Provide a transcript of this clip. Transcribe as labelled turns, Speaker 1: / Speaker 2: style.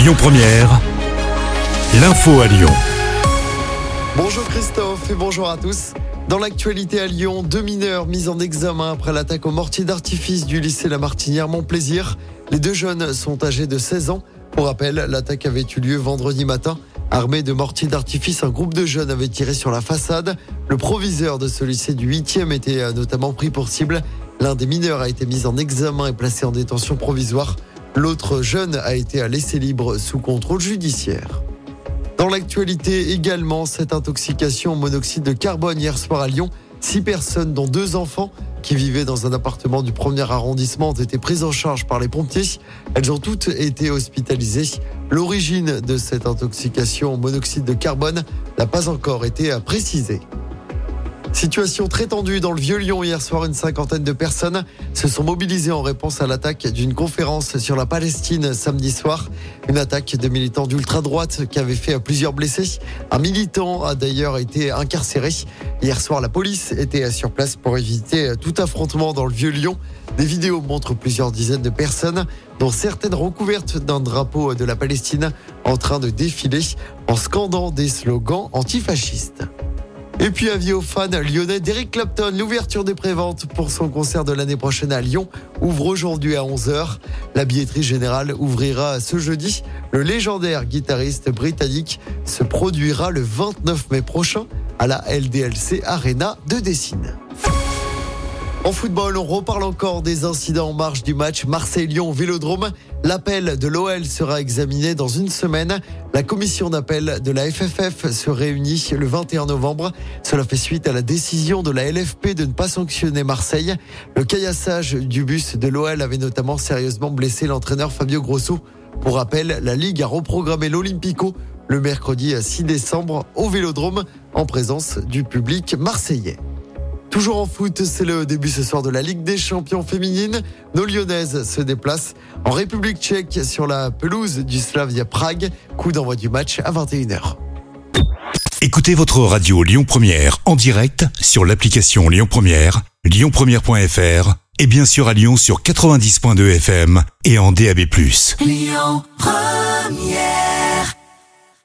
Speaker 1: Lyon Première, l'info à Lyon.
Speaker 2: Bonjour Christophe et bonjour à tous. Dans l'actualité à Lyon, deux mineurs mis en examen après l'attaque au mortier d'artifice du lycée La Martinière Montplaisir. Les deux jeunes sont âgés de 16 ans. Pour rappel, l'attaque avait eu lieu vendredi matin. Armé de mortiers d'artifice, un groupe de jeunes avait tiré sur la façade. Le proviseur de ce lycée du 8e était euh, notamment pris pour cible. L'un des mineurs a été mis en examen et placé en détention provisoire. L'autre jeune a été à laisser libre sous contrôle judiciaire. Dans l'actualité également, cette intoxication au monoxyde de carbone hier soir à Lyon. Six personnes, dont deux enfants, qui vivaient dans un appartement du premier arrondissement, ont été prises en charge par les pompiers. Elles ont toutes été hospitalisées. L'origine de cette intoxication au monoxyde de carbone n'a pas encore été précisée. Situation très tendue dans le Vieux-Lyon hier soir. Une cinquantaine de personnes se sont mobilisées en réponse à l'attaque d'une conférence sur la Palestine samedi soir. Une attaque de militants d'ultra-droite qui avait fait plusieurs blessés. Un militant a d'ailleurs été incarcéré. Hier soir, la police était sur place pour éviter tout affrontement dans le Vieux-Lyon. Des vidéos montrent plusieurs dizaines de personnes, dont certaines recouvertes d'un drapeau de la Palestine, en train de défiler en scandant des slogans antifascistes. Et puis avis aux fans lyonnais d'Eric Clapton, l'ouverture des préventes pour son concert de l'année prochaine à Lyon ouvre aujourd'hui à 11h. La billetterie générale ouvrira ce jeudi. Le légendaire guitariste britannique se produira le 29 mai prochain à la LDLC Arena de Dessine. En football, on reparle encore des incidents en marge du match Marseille-Lyon Vélodrome. L'appel de l'OL sera examiné dans une semaine. La commission d'appel de la FFF se réunit le 21 novembre. Cela fait suite à la décision de la LFP de ne pas sanctionner Marseille. Le caillassage du bus de l'OL avait notamment sérieusement blessé l'entraîneur Fabio Grosso. Pour rappel, la Ligue a reprogrammé l'Olympico le mercredi 6 décembre au Vélodrome en présence du public marseillais. Toujours en foot, c'est le début ce soir de la Ligue des champions féminines. Nos Lyonnaises se déplacent en République tchèque sur la pelouse du Slavia Prague. Coup d'envoi du match à 21h.
Speaker 1: Écoutez votre radio Lyon Première en direct sur l'application Lyon Première, lyonpremière.fr et bien sûr à Lyon sur 90.2 FM et en DAB+. Lyon Première